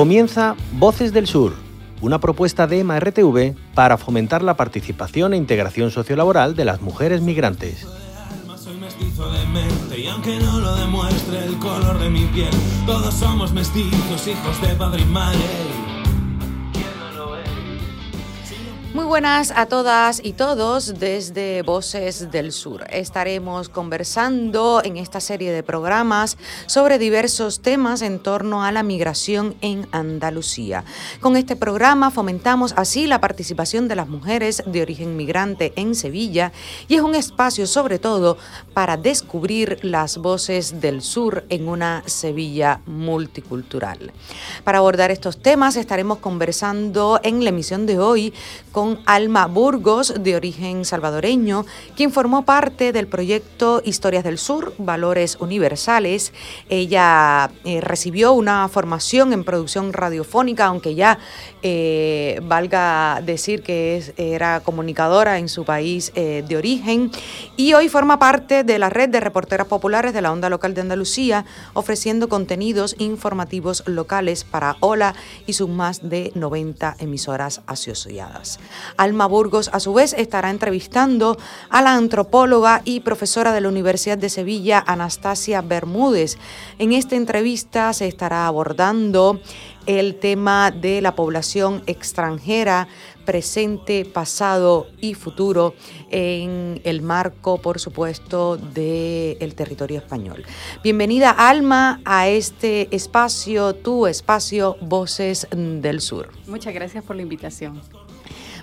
Comienza Voces del Sur, una propuesta de MRTV para fomentar la participación e integración sociolaboral de las mujeres migrantes. Muy buenas a todas y todos desde Voces del Sur. Estaremos conversando en esta serie de programas sobre diversos temas en torno a la migración en Andalucía. Con este programa fomentamos así la participación de las mujeres de origen migrante en Sevilla y es un espacio sobre todo para descubrir las voces del sur en una Sevilla multicultural. Para abordar estos temas estaremos conversando en la emisión de hoy con Alma Burgos, de origen salvadoreño, quien formó parte del proyecto Historias del Sur, Valores Universales. Ella eh, recibió una formación en producción radiofónica, aunque ya eh, valga decir que era comunicadora en su país eh, de origen, y hoy forma parte de la red de reporteras populares de la onda local de Andalucía, ofreciendo contenidos informativos locales para Hola y sus más de 90 emisoras asociadas. Alma Burgos, a su vez, estará entrevistando a la antropóloga y profesora de la Universidad de Sevilla, Anastasia Bermúdez. En esta entrevista se estará abordando el tema de la población extranjera presente, pasado y futuro en el marco, por supuesto, del territorio español. Bienvenida, Alma, a este espacio, tu espacio, Voces del Sur. Muchas gracias por la invitación.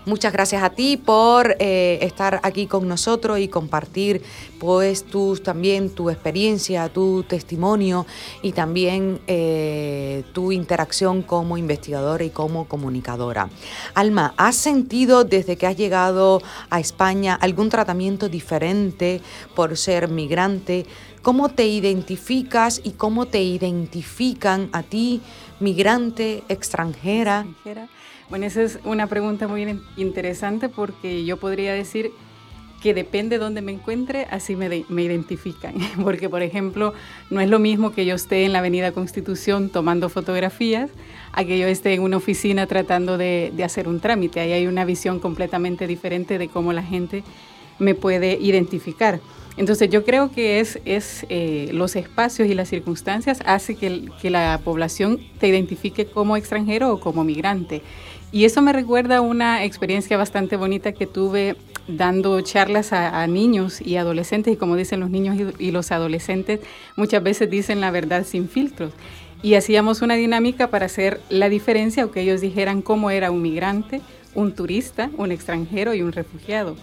Muchas gracias a ti por eh, estar aquí con nosotros y compartir pues también tu experiencia, tu testimonio y también eh, tu interacción como investigadora y como comunicadora. Alma, ¿has sentido desde que has llegado a España algún tratamiento diferente por ser migrante? ¿Cómo te identificas y cómo te identifican a ti, migrante? ¿Extranjera? Bueno, esa es una pregunta muy interesante porque yo podría decir que depende de dónde me encuentre, así me, me, identifican. Porque, por ejemplo, no es lo mismo que yo esté en la Avenida Constitución tomando fotografías a que yo esté en una oficina tratando de, de hacer un trámite. Ahí hay una visión completamente diferente de cómo la gente me puede identificar. Entonces yo creo que es, es eh, los espacios y las circunstancias hace que, que, la población te identifique como extranjero o como migrante. Y eso me recuerda una experiencia bastante bonita que tuve dando charlas a, niños y adolescentes, y como dicen los niños y, los adolescentes, muchas veces dicen la verdad sin filtros. Y hacíamos una dinámica para hacer la diferencia, o que ellos dijeran cómo era un migrante, un turista, un extranjero y un refugiado.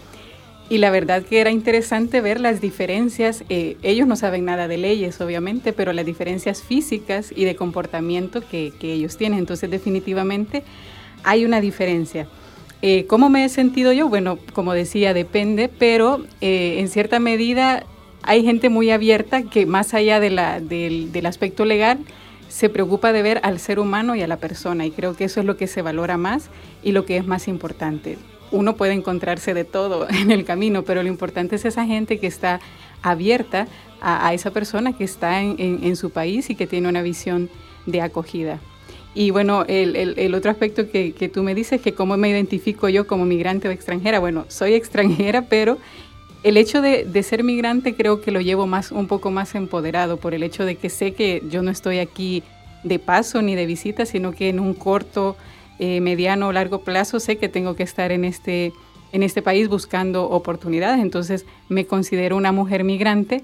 Y la verdad que era interesante ver las diferencias, eh, ellos no saben nada de leyes obviamente, pero las diferencias físicas y de comportamiento que, que ellos tienen. Entonces definitivamente hay una diferencia. Eh, ¿Cómo me he sentido yo? Bueno, como decía, depende, pero eh, en cierta medida hay gente muy abierta que más allá del, del aspecto legal se preocupa de ver al ser humano y a la persona y creo que eso es lo que se valora más y lo que es más importante. Uno puede encontrarse de todo en el camino, pero lo importante es esa gente que está abierta a, esa persona que está en su país y que tiene una visión de acogida. Y bueno, el, el, otro aspecto que, tú me dices, que cómo me identifico yo como migrante o extranjera. Bueno, soy extranjera, pero el hecho de, de, ser migrante creo que lo llevo más, un poco más empoderado por el hecho de que sé que yo no estoy aquí de paso ni de visita, sino que en un corto, eh, mediano o largo plazo sé que tengo que estar en este, en este país buscando oportunidades. Entonces me considero una mujer migrante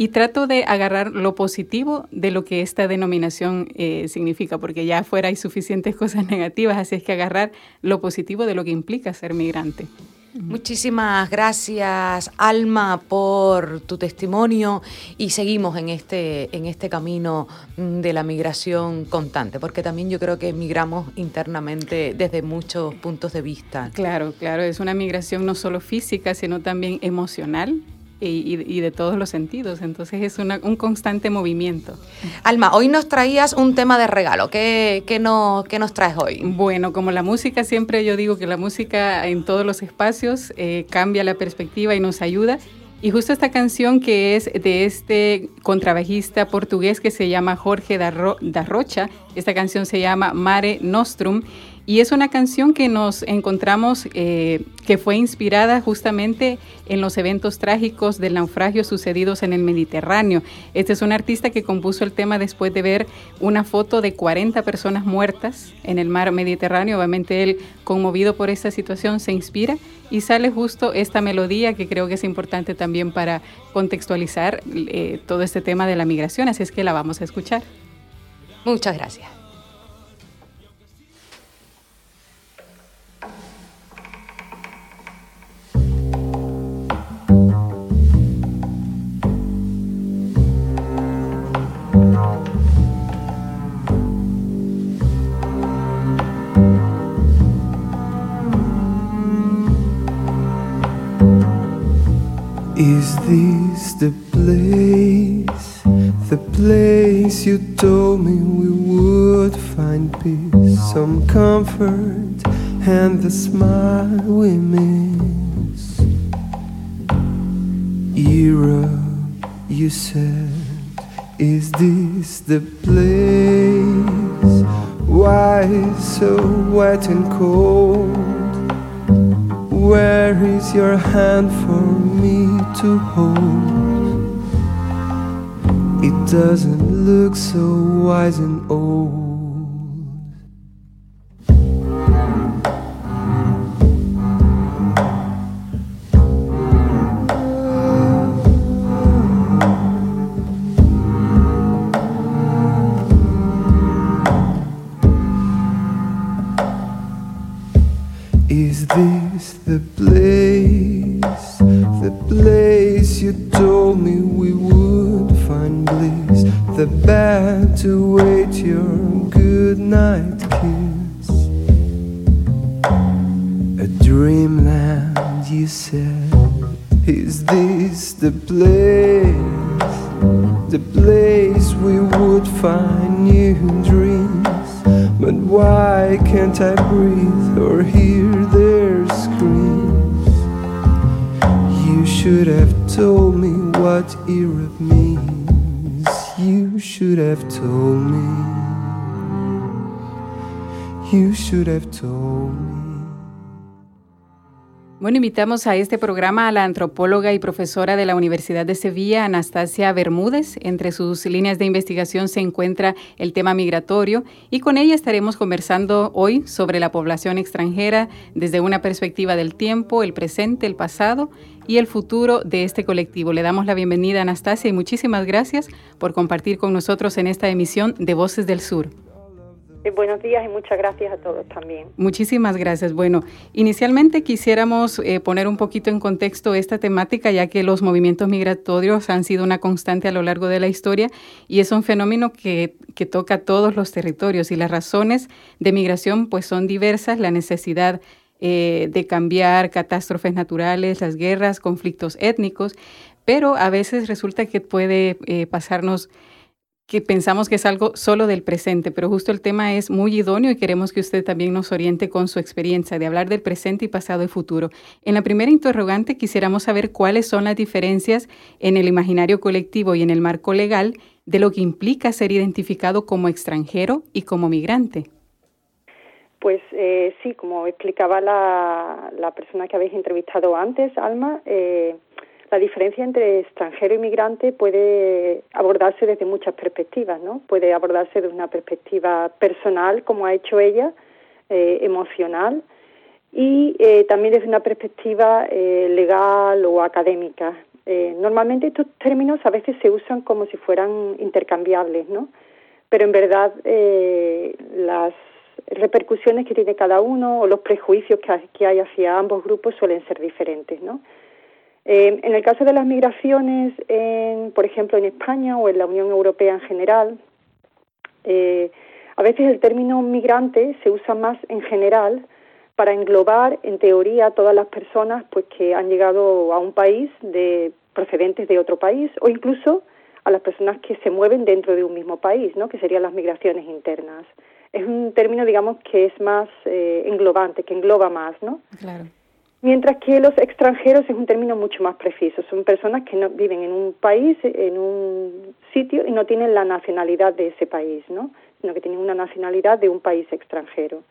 y trato de agarrar lo positivo de lo que esta denominación eh, significa, porque ya afuera hay suficientes cosas negativas, así es que agarrar lo positivo de lo que implica ser migrante. Muchísimas gracias, Alma, por tu testimonio y seguimos en este, en este camino de la migración constante, porque también yo creo que migramos internamente desde muchos puntos de vista. Claro, claro, es una migración no solo física, sino también emocional, y, de todos los sentidos. Entonces es un constante movimiento. Alma, hoy nos traías un tema de regalo. ¿Qué, qué, no, qué nos traes hoy? Bueno, como la música, siempre yo digo que la música en todos los espacios eh, cambia la perspectiva y nos ayuda. Y justo esta canción que es de este contrabajista portugués que se llama Jorge da Rocha, esta canción se llama Mare Nostrum y es una canción que nos encontramos, eh, que fue inspirada justamente en los eventos trágicos del naufragio sucedidos en el Mediterráneo. Este es un artista que compuso el tema después de ver una foto de 40 personas muertas en el mar Mediterráneo. Obviamente él, conmovido por esta situación, se inspira y sale justo esta melodía que creo que es importante también para contextualizar eh, todo este tema de la migración. Así es que la vamos a escuchar. Muchas gracias. Is this the place, the place you told me we would find peace, some comfort, and the smile we miss? Europe, you said, is this the place? Why so wet and cold? Where is your hand for me to hold? It doesn't look so wise and old. Is this the place, the place you told me we would find bliss? The bed to wait your good night kiss. A dreamland, you said. Is this the place, the place we would find new dreams? why can't I breathe or hear their screams? You should have told me what Europe means. You should have told me. You should have told me. Bueno, invitamos a este programa a la antropóloga y profesora de la Universidad de Sevilla, Anastasia Bermúdez. Entre sus líneas de investigación se encuentra el tema migratorio y con ella estaremos conversando hoy sobre la población extranjera desde una perspectiva del tiempo, el presente, el pasado y el futuro de este colectivo. Le damos la bienvenida a Anastasia y muchísimas gracias por compartir con nosotros en esta emisión de Voces del Sur. Eh, buenos días y muchas gracias a todos también. Muchísimas gracias. Bueno, inicialmente quisiéramos eh, poner un poquito en contexto esta temática, ya que los movimientos migratorios han sido una constante a lo largo de la historia y es un fenómeno que, toca todos los territorios y las razones de migración pues son diversas, la necesidad eh, de cambiar catástrofes naturales, las guerras, conflictos étnicos, pero a veces resulta que puede pasarnos que pensamos que es algo solo del presente, pero justo el tema es muy idóneo y queremos que usted también nos oriente con su experiencia de hablar del presente y pasado y futuro. En la primera interrogante quisiéramos saber cuáles son las diferencias en el imaginario colectivo y en el marco legal de lo que implica ser identificado como extranjero y como migrante. Pues eh, sí, como explicaba la, la, persona que habéis entrevistado antes, Alma, eh, la diferencia entre extranjero y migrante puede abordarse desde muchas perspectivas, ¿no? Puede abordarse desde una perspectiva personal, como ha hecho ella, eh, emocional, y eh, también desde una perspectiva eh, legal o académica. normalmente estos términos a veces se usan como si fueran intercambiables, ¿no? Pero en verdad las repercusiones que tiene cada uno o los prejuicios que, que hay hacia ambos grupos suelen ser diferentes, ¿no? Eh, en el caso de las migraciones, por ejemplo, en España o en la Unión Europea en general, eh, a veces el término migrante se usa más en general para englobar, en teoría, todas las personas pues, que han llegado a un país de procedentes de otro país o incluso a las personas que se mueven dentro de un mismo país, ¿no? que serían las migraciones internas. Es un término, digamos, que es más eh, englobante, que engloba más, ¿no? Claro. Mientras que los extranjeros es un término mucho más preciso. Son personas que no viven en un país, en un sitio y no tienen la nacionalidad de ese país, ¿no? Sino que tienen una nacionalidad de un país extranjero.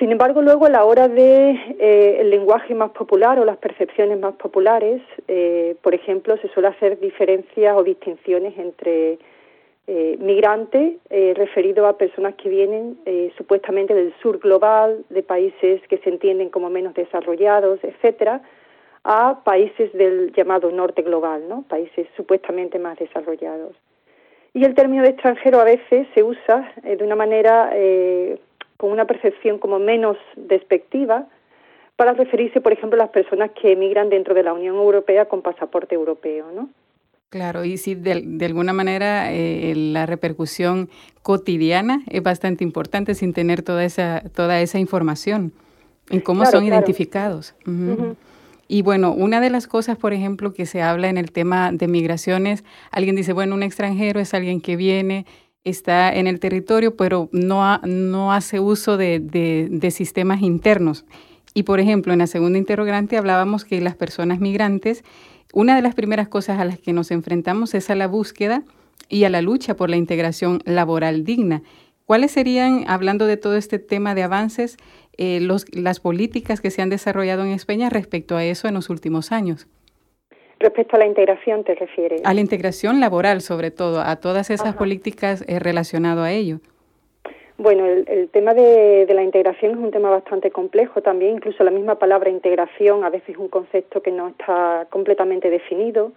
Sin embargo, luego a la hora de eh, el lenguaje más popular o las percepciones más populares, eh, por ejemplo, se suele hacer diferencias o distinciones entre eh, migrante eh, referido a personas que vienen eh, supuestamente del sur global, de países que se entienden como menos desarrollados, etcétera, a países del llamado norte global, ¿no? países supuestamente más desarrollados. Y el término de extranjero a veces se usa de una manera con una percepción como menos despectiva para referirse, por ejemplo, a las personas que emigran dentro de la Unión Europea con pasaporte europeo, ¿no? Claro, y sí, de, alguna manera eh, la repercusión cotidiana es bastante importante sin tener toda esa, toda esa información en cómo son identificados. Y bueno, una de las cosas, por ejemplo, que se habla en el tema de migraciones, alguien dice, bueno, un extranjero es alguien que viene, está en el territorio, pero no, no hace uso de, de sistemas internos. Y por ejemplo, en la segunda interrogante hablábamos que las personas migrantes una de las primeras cosas a las que nos enfrentamos es a la búsqueda y a la lucha por la integración laboral digna. ¿Cuáles serían, hablando de todo este tema de avances, eh, las políticas que se han desarrollado en España respecto a eso en los últimos años? Respecto a la integración, ¿te refieres? A la integración laboral, sobre todo, a todas esas políticas eh, relacionadas a ello. Bueno, el, tema de, la integración es un tema bastante complejo también, incluso la misma palabra integración a veces es un concepto que no está completamente definido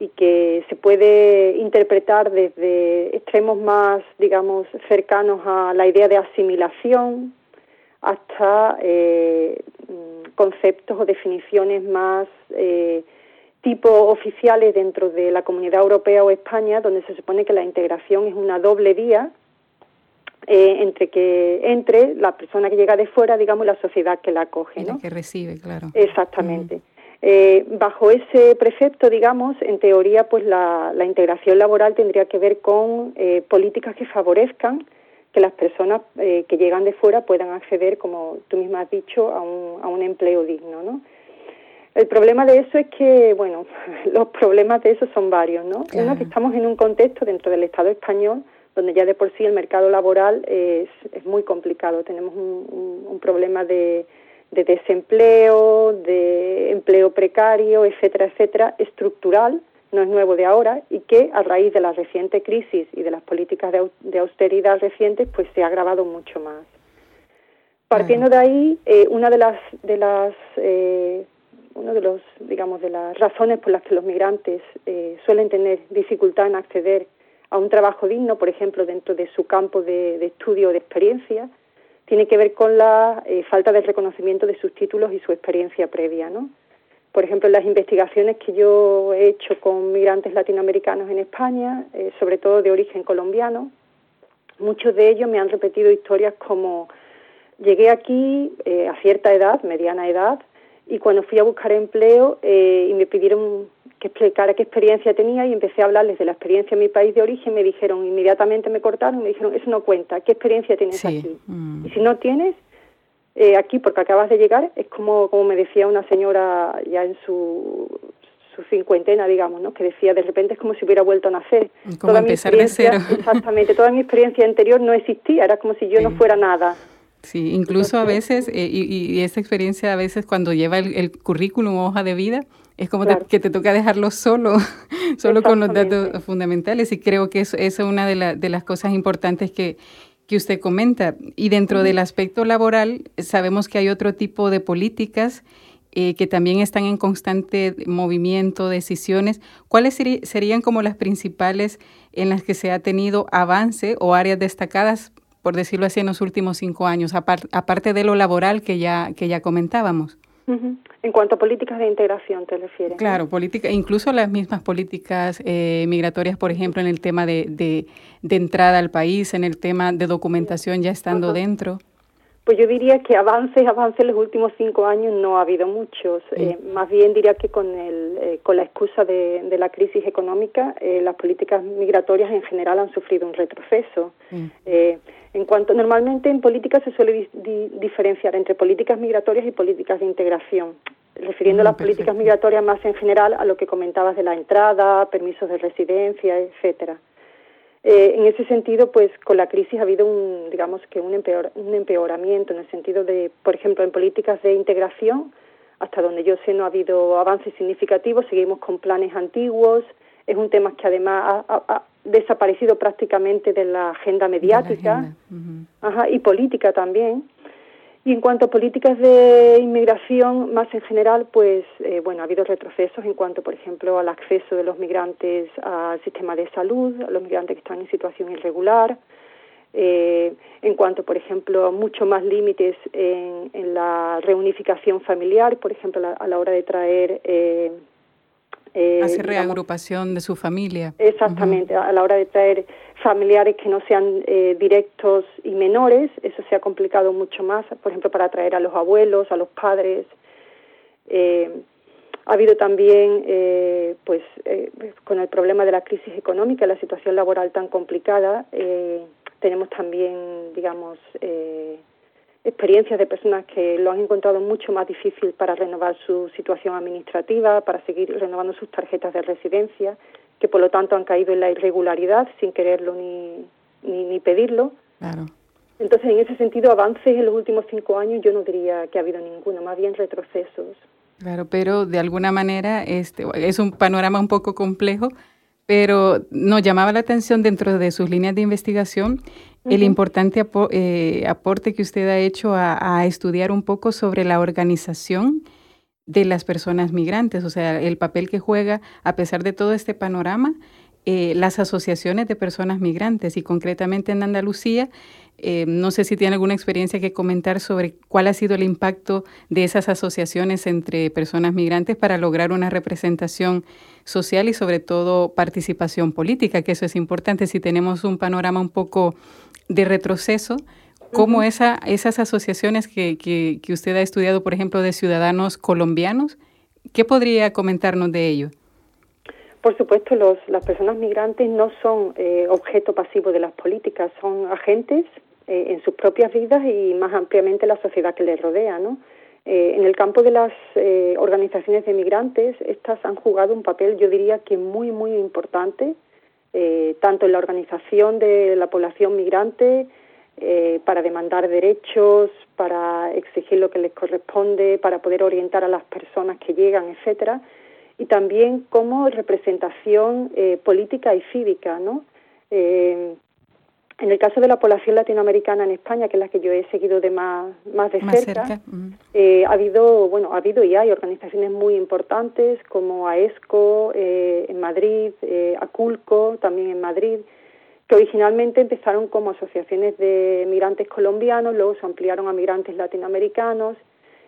y que se puede interpretar desde extremos más, digamos, cercanos a la idea de asimilación hasta eh, conceptos o definiciones más eh, tipo oficiales dentro de la Comunidad Europea o España, donde se supone que la integración es una doble vía eh, entre que entre la persona que llega de fuera, digamos, la sociedad que la acoge, ¿no? que recibe, claro. Exactamente. Eh, bajo ese precepto, digamos, en teoría, pues la, integración laboral tendría que ver con eh, políticas que favorezcan que las personas que llegan de fuera puedan acceder, como tú misma has dicho, a un, a un empleo digno, ¿no? El problema de eso es que, bueno, los problemas de eso son varios, ¿no? Uno, que estamos en un contexto dentro del Estado español donde ya de por sí el mercado laboral es, es muy complicado. Tenemos un, un, problema de, de, desempleo, de empleo precario, etcétera, etcétera, estructural, no es nuevo de ahora, y que a raíz de la reciente crisis y de las políticas de, austeridad recientes, pues se ha agravado mucho más. Partiendo de ahí, eh, una de las, de las eh, uno de los, digamos, de las razones por las que los migrantes eh, suelen tener dificultad en acceder a un trabajo digno, por ejemplo, dentro de su campo de, estudio o de experiencia, tiene que ver con la eh, falta de reconocimiento de sus títulos y su experiencia previa, ¿no? Por ejemplo, las investigaciones que yo he hecho con migrantes latinoamericanos en España, eh, sobre todo de origen colombiano, muchos de ellos me han repetido historias como llegué aquí eh, a cierta edad, mediana edad, y cuando fui a buscar empleo y me pidieron que explicara qué experiencia tenía y empecé a hablarles de la experiencia en mi país de origen. Me dijeron, inmediatamente me cortaron me dijeron, eso no cuenta, ¿qué experiencia tienes aquí? Mm. Y si no tienes, eh, aquí porque acabas de llegar, es como, como me decía una señora ya en su, su cincuentena, digamos, ¿no? que decía, de repente es como si hubiera vuelto a nacer. Como toda empezar de cero. Exactamente, toda mi experiencia anterior no existía, era como si yo no fuera nada. Sí, incluso a veces, eh, y, y, esa experiencia a veces cuando lleva el, el currículum hoja de vida, es como que te toca dejarlo solo, solo con los datos fundamentales. Y creo que eso, es una de, de, las cosas importantes que, que usted comenta. Y dentro del aspecto laboral, sabemos que hay otro tipo de políticas eh, que también están en constante movimiento, decisiones. ¿Cuáles serían como las principales en las que se ha tenido avance o áreas destacadas, por decirlo así, en los últimos cinco años, aparte de lo laboral que ya, que ya comentábamos? En cuanto a políticas de integración, te refieres. Claro, política, incluso las mismas políticas eh, migratorias, por ejemplo, en el tema de, de, entrada al país, en el tema de documentación ya estando dentro. Pues yo diría que avances, avances en los últimos cinco años no ha habido muchos. Eh, más bien diría que con, el, eh, con la excusa de, de la crisis económica, eh, las políticas migratorias en general han sufrido un retroceso. en cuanto normalmente en política se suele diferenciar entre políticas migratorias y políticas de integración, refiriendo a las políticas migratorias más en general a lo que comentabas de la entrada, permisos de residencia, etcétera. Eh, en ese sentido, pues con la crisis ha habido un, digamos que un, un empeoramiento en el sentido de, por ejemplo, en políticas de integración, hasta donde yo sé no ha habido avances significativos, seguimos con planes antiguos, es un tema que además ha, desaparecido prácticamente de la agenda mediática y política también. Y en cuanto a políticas de inmigración, más en general, pues eh, bueno, ha habido retrocesos en cuanto, por ejemplo, al acceso de los migrantes al sistema de salud, a los migrantes que están en situación irregular, eh, en cuanto, por ejemplo, a mucho más límites en, la reunificación familiar, por ejemplo, a la, hora de traer eh, eh, Hacer reagrupación de su familia. Exactamente, a la hora de traer familiares que no sean eh, directos y menores, eso se ha complicado mucho más, por ejemplo, para traer a los abuelos, a los padres. Eh, ha habido también, eh, pues, con el problema de la crisis económica, la situación laboral tan complicada, tenemos también, digamos, experiencias de personas que lo han encontrado mucho más difícil para renovar su situación administrativa, para seguir renovando sus tarjetas de residencia, que por lo tanto han caído en la irregularidad sin quererlo ni, ni, pedirlo. Claro. Entonces, en ese sentido, avances en los últimos cinco años yo no diría que ha habido ninguno, más bien retrocesos. Claro, pero de alguna manera este, es un panorama un poco complejo, pero nos llamaba la atención dentro de sus líneas de investigación el importante eh, aporte que usted ha hecho a, estudiar un poco sobre la organización de las personas migrantes, o sea, el papel que juega, a pesar de todo este panorama, eh, las asociaciones de personas migrantes y concretamente en Andalucía eh, no sé si tiene alguna experiencia que comentar sobre cuál ha sido el impacto de esas asociaciones entre personas migrantes para lograr una representación social y sobre todo participación política, que eso es importante. Si tenemos un panorama un poco de retroceso, ¿cómo esa, esas asociaciones que, que, que usted ha estudiado, por ejemplo, de ciudadanos colombianos, qué podría comentarnos de ello? Por supuesto, los, las personas migrantes no son eh, objeto pasivo de las políticas, son agentes eh, en sus propias vidas y más ampliamente la sociedad que les rodea. ¿no? Eh, en el campo de las organizaciones de migrantes, estas han jugado un papel, yo diría que muy, muy importante, tanto en la organización de la población migrante, para demandar derechos, para exigir lo que les corresponde, para poder orientar a las personas que llegan, etcétera y también como representación eh, política y cívica, ¿no? Eh, en el caso de la población latinoamericana en España, que es la que yo he seguido de más, más de cerca, eh, ha habido, bueno, ha habido y hay organizaciones muy importantes como AESCO en Madrid, ACULCO también en Madrid, que originalmente empezaron como asociaciones de migrantes colombianos, luego se ampliaron a migrantes latinoamericanos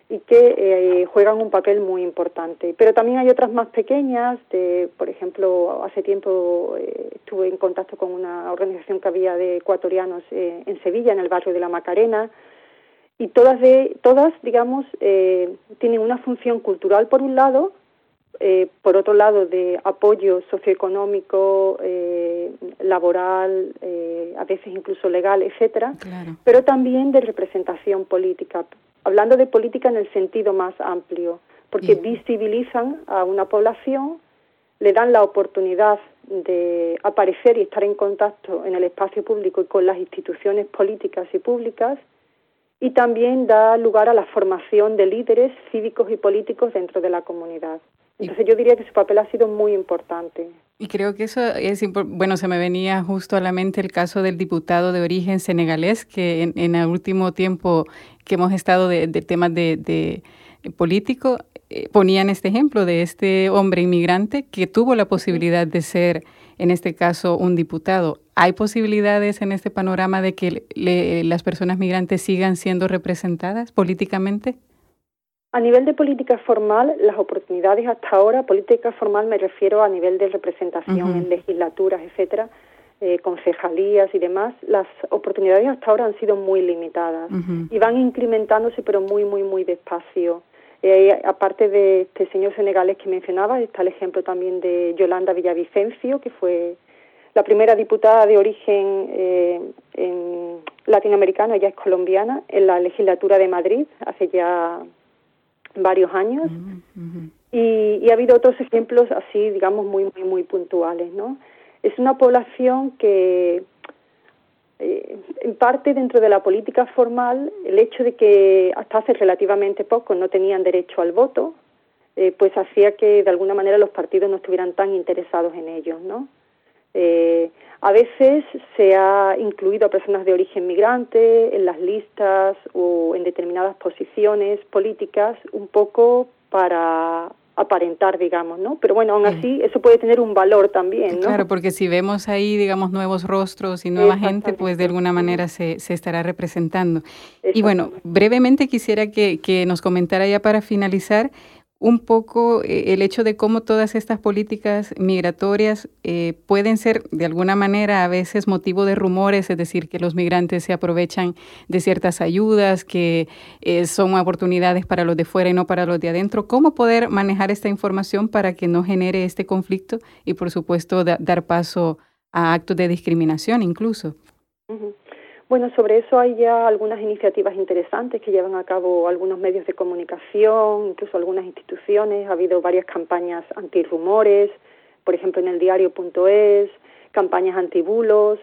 y que eh, juegan un papel muy importante. Pero también hay otras más pequeñas, de, por ejemplo, hace tiempo eh, estuve en contacto con una organización que había de ecuatorianos eh, en Sevilla, en el barrio de la Macarena, y todas, de, todas digamos, tienen una función cultural por un lado, por otro lado de apoyo socioeconómico, laboral, a veces incluso legal, etcétera, pero también de representación política hablando de política en el sentido más amplio, porque visibilizan a una población, le dan la oportunidad de aparecer y estar en contacto en el espacio público y con las instituciones políticas y públicas, y también da lugar a la formación de líderes cívicos y políticos dentro de la comunidad. Entonces yo diría que su papel ha sido muy importante. Y creo que eso es bueno, se me venía justo a la mente el caso del diputado de origen senegalés que en, el último tiempo que hemos estado de, temas de, de político eh, ponían este ejemplo de este hombre inmigrante que tuvo la posibilidad de ser, en este caso, un diputado. ¿Hay posibilidades en este panorama de que las personas migrantes sigan siendo representadas políticamente? A nivel de política formal, las oportunidades hasta ahora, política formal me refiero a nivel de representación en legislaturas, etcétera, eh, concejalías y demás, las oportunidades hasta ahora han sido muy limitadas y van incrementándose pero muy, muy, muy despacio. Eh, aparte de este señor senegalés que mencionaba, está el ejemplo también de Yolanda Villavicencio, que fue la primera diputada de origen eh, en latinoamericano, ella es colombiana, en la legislatura de Madrid hace ya varios años. y, y, ha habido otros ejemplos así, digamos, muy, muy, muy puntuales, ¿no? es una población que, eh, en parte dentro de la política formal, el hecho de que hasta hace relativamente poco no tenían derecho al voto, eh, pues hacía que de alguna manera los partidos no estuvieran tan interesados en ellos, ¿no? Eh, a veces se ha incluido a personas de origen migrante en las listas o en determinadas posiciones políticas un poco para aparentar, digamos, ¿no? Pero bueno, aún así eso puede tener un valor también, ¿no? Claro, porque si vemos ahí, digamos, nuevos rostros y nueva gente, pues de alguna manera se, se estará representando. Y bueno, brevemente quisiera que, que nos comentara ya para finalizar un poco eh, el hecho de cómo todas estas políticas migratorias eh, pueden ser de alguna manera a veces motivo de rumores, es decir, que los migrantes se aprovechan de ciertas ayudas, que eh, son oportunidades para los de fuera y no para los de adentro. ¿Cómo poder manejar esta información para que no genere este conflicto y, por supuesto, dar paso a actos de discriminación incluso? Bueno, sobre eso hay ya algunas iniciativas interesantes que llevan a cabo algunos medios de comunicación, incluso algunas instituciones. Ha habido varias campañas antirrumores, por ejemplo en el diario.es, campañas antibulos.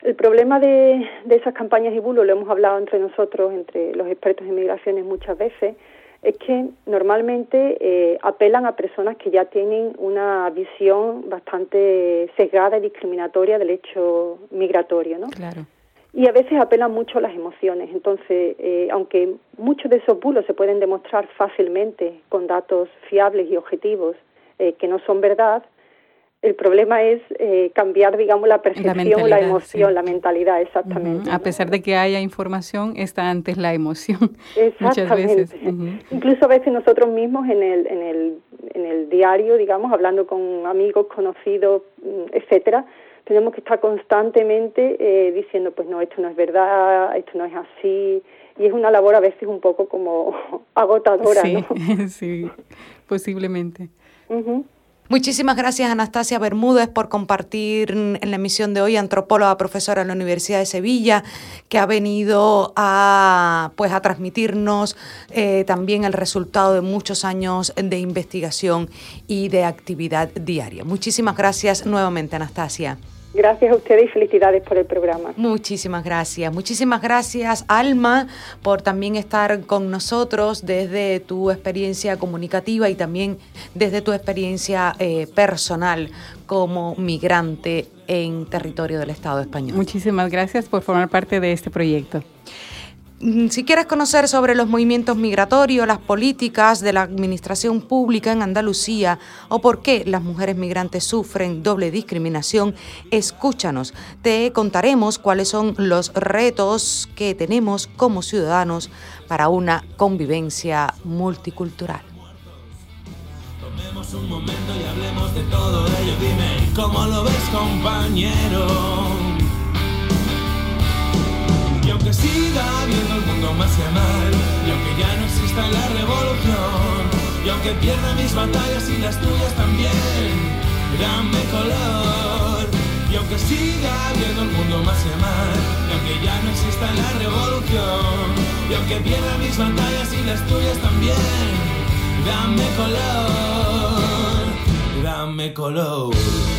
El problema de, esas campañas y bulos, lo hemos hablado entre nosotros, entre los expertos en migraciones muchas veces, es que normalmente eh, apelan a personas que ya tienen una visión bastante sesgada y discriminatoria del hecho migratorio, ¿no? Claro y a veces apelan mucho a las emociones. Entonces, eh, aunque muchos de esos bulos se pueden demostrar fácilmente con datos fiables y objetivos eh, que no son verdad, el problema es eh, cambiar, digamos, la percepción, la, emoción, la mentalidad, exactamente. A pesar de que haya información, está antes la emoción. Muchas veces. Incluso a veces nosotros mismos en el, en el, en el diario, digamos, hablando con amigos, conocidos, mm, etcétera, tenemos que estar constantemente eh, diciendo, pues no, esto no es verdad, esto no es así, y es una labor a veces un poco como agotadora, sí, sí, posiblemente. Muchísimas gracias Anastasia Bermúdez por compartir en la emisión de hoy, antropóloga, profesora en la Universidad de Sevilla, que ha venido a, pues, a transmitirnos eh, también el resultado de muchos años de investigación y de actividad diaria. Muchísimas gracias nuevamente Anastasia. Gracias a ustedes y felicidades por el programa. Muchísimas gracias. Muchísimas gracias, Alma, por también estar con nosotros desde tu experiencia comunicativa y también desde tu experiencia eh, personal como migrante en territorio del Estado español. Muchísimas gracias por formar parte de este proyecto. Mm, si quieres conocer sobre los movimientos migratorios, las políticas de la administración pública en Andalucía o por qué las mujeres migrantes sufren doble discriminación, escúchanos. Te contaremos cuáles son los retos que tenemos como ciudadanos para una convivencia multicultural. Tomemos un momento y hablemos de todo ello. Dime, ¿cómo lo ves, compañero? Siga viendo el mundo más y mal, y aunque ya no exista la revolución, y aunque pierda mis batallas y las tuyas también, dame color. Y aunque siga viendo el mundo más y mal, y aunque ya no exista la revolución, y aunque pierda mis batallas y las tuyas también, dame color, dame color.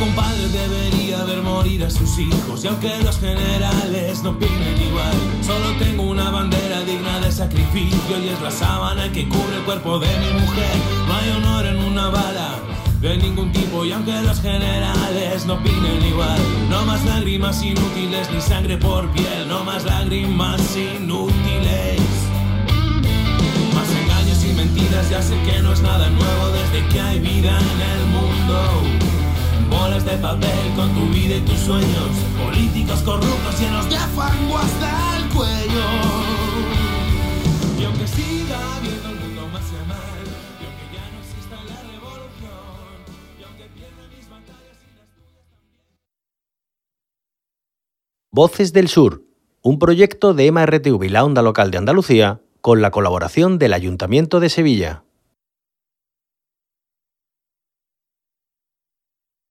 Ningún padre debería ver morir a sus hijos y aunque los generales no opinen igual, solo tengo una bandera digna de sacrificio y es la sábana que cubre el cuerpo de mi mujer. No hay honor en una bala de ningún tipo y aunque los generales no opinen igual, no más lágrimas inútiles ni sangre por piel, no más lágrimas inútiles. Más engaños y mentiras, ya sé que no es nada nuevo desde que hay vida en el mundo bolas de papel con tu vida y tus sueños, políticos corruptos llenos de afango hasta el cuello. Y aunque siga viendo el mundo más y mal, y aunque ya no exista la revolución, y aunque pierda mis batallas y las también. Voces del Sur, un proyecto de MRTV y la Onda Local de Andalucía con la colaboración del Ayuntamiento de Sevilla.